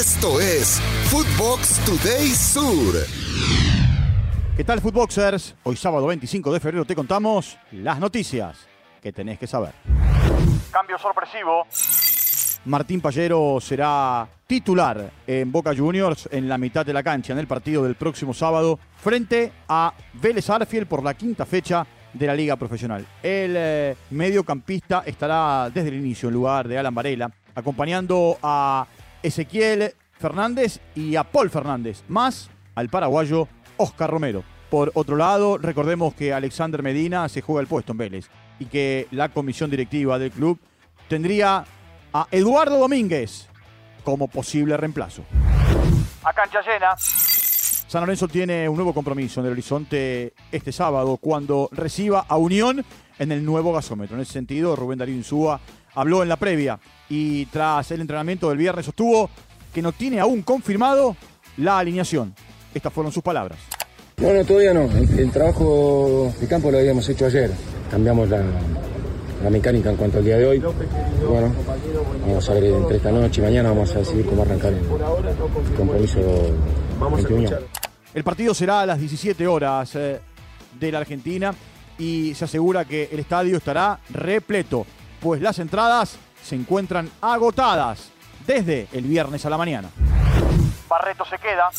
Esto es Footbox Today Sur. ¿Qué tal, Footboxers? Hoy sábado 25 de febrero te contamos las noticias que tenés que saber. Cambio sorpresivo. Martín Pallero será titular en Boca Juniors en la mitad de la cancha en el partido del próximo sábado frente a Vélez Arfiel por la quinta fecha de la Liga Profesional. El eh, mediocampista estará desde el inicio en lugar de Alan Varela, acompañando a Ezequiel Fernández y a Paul Fernández, más al paraguayo Oscar Romero. Por otro lado, recordemos que Alexander Medina se juega el puesto en Vélez y que la comisión directiva del club tendría a Eduardo Domínguez como posible reemplazo. A cancha llena. San Lorenzo tiene un nuevo compromiso en el horizonte este sábado cuando reciba a Unión en el nuevo gasómetro. En ese sentido, Rubén Darío Insúa habló en la previa y tras el entrenamiento del viernes sostuvo que no tiene aún confirmado la alineación. Estas fueron sus palabras. No, no, todavía no. El, el trabajo de campo lo habíamos hecho ayer. Cambiamos la, la mecánica en cuanto al día de hoy. Bueno, vamos a ver entre esta noche y mañana vamos a decidir cómo arrancar el compromiso Unión. El partido será a las 17 horas eh, de la Argentina y se asegura que el estadio estará repleto, pues las entradas se encuentran agotadas desde el viernes a la mañana. Barreto se queda.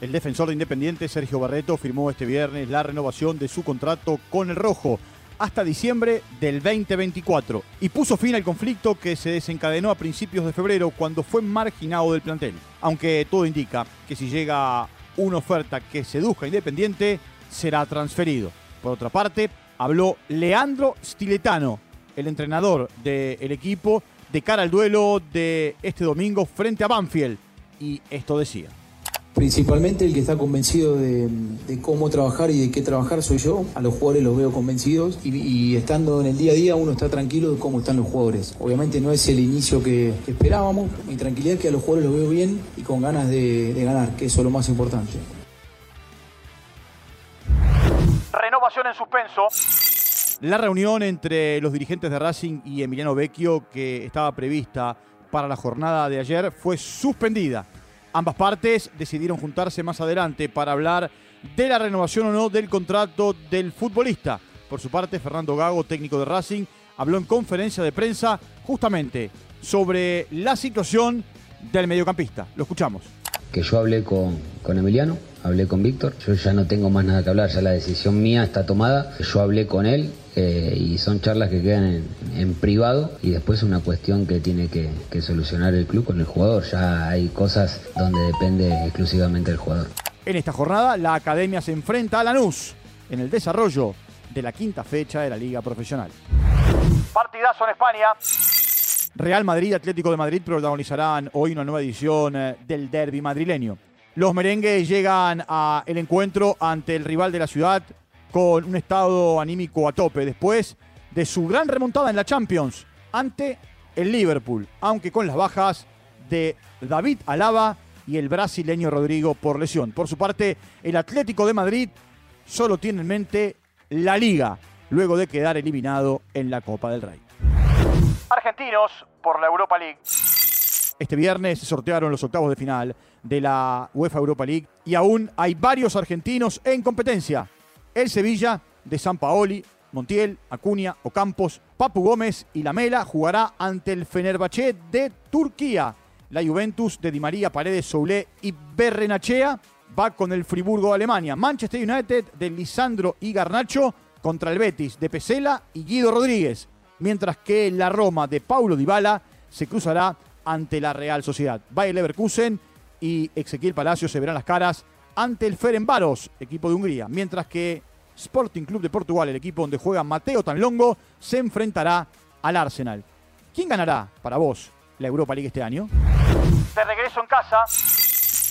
El defensor de Independiente, Sergio Barreto, firmó este viernes la renovación de su contrato con el Rojo hasta diciembre del 2024 y puso fin al conflicto que se desencadenó a principios de febrero cuando fue marginado del plantel. Aunque todo indica que si llega una oferta que seduzca a Independiente, será transferido. Por otra parte, habló Leandro Stiletano, el entrenador del equipo, de cara al duelo de este domingo frente a Banfield. Y esto decía. Principalmente el que está convencido de, de cómo trabajar y de qué trabajar soy yo. A los jugadores los veo convencidos y, y estando en el día a día uno está tranquilo de cómo están los jugadores. Obviamente no es el inicio que, que esperábamos. Mi tranquilidad es que a los jugadores los veo bien y con ganas de, de ganar, que eso es lo más importante. Renovación en suspenso. La reunión entre los dirigentes de Racing y Emiliano Vecchio, que estaba prevista para la jornada de ayer, fue suspendida. Ambas partes decidieron juntarse más adelante para hablar de la renovación o no del contrato del futbolista. Por su parte, Fernando Gago, técnico de Racing, habló en conferencia de prensa justamente sobre la situación del mediocampista. Lo escuchamos. Que yo hablé con, con Emiliano, hablé con Víctor, yo ya no tengo más nada que hablar, ya la decisión mía está tomada, yo hablé con él eh, y son charlas que quedan en, privado y después es una cuestión que tiene que, que solucionar el club con el jugador, ya hay cosas donde depende exclusivamente del jugador. En esta jornada, la academia se enfrenta a Lanús en el desarrollo de la quinta fecha de la Liga Profesional. Partidazo en España. Real Madrid Atlético de Madrid protagonizarán hoy una nueva edición eh, del derby madrileño. Los merengues llegan al encuentro ante el rival de la ciudad con un estado anímico a tope después de su gran remontada en la Champions ante el Liverpool, aunque con las bajas de David Alaba y el brasileño Rodrigo por lesión. Por su parte, el Atlético de Madrid solo tiene en mente la liga, luego de quedar eliminado en la Copa del Rey. Argentinos por la Europa League. Este viernes se sortearon los octavos de final de la UEFA Europa League y aún hay varios argentinos en competencia. El Sevilla de San Paoli, Montiel, Acuña, Ocampos, Papu Gómez y Lamela jugará ante el Fenerbahce de Turquía. La Juventus de Di María, Paredes, Soulé y Berrenachea va con el Friburgo de Alemania. Manchester United de Lisandro y Garnacho contra el Betis de Pesela y Guido Rodríguez. Mientras que la Roma de Paulo Dybala se cruzará ante la Real Sociedad. Bayer Leverkusen y Ezequiel Palacio se verán las caras ante el Ferenbaros, equipo de Hungría. Mientras que Sporting Club de Portugal, el equipo donde juega Mateo Tanlongo, se enfrentará al Arsenal. ¿Quién ganará para vos la Europa League este año? De regreso en casa.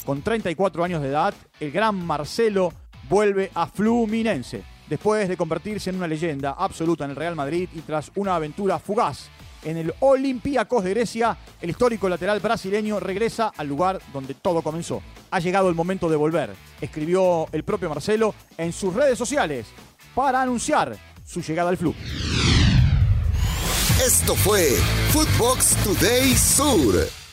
Con 34 años de edad, el gran Marcelo vuelve a Fluminense. Después de convertirse en una leyenda absoluta en el Real Madrid y tras una aventura fugaz en el Olympiacos de Grecia, el histórico lateral brasileño regresa al lugar donde todo comenzó. Ha llegado el momento de volver, escribió el propio Marcelo en sus redes sociales para anunciar su llegada al club. Esto fue Footbox Today Sur.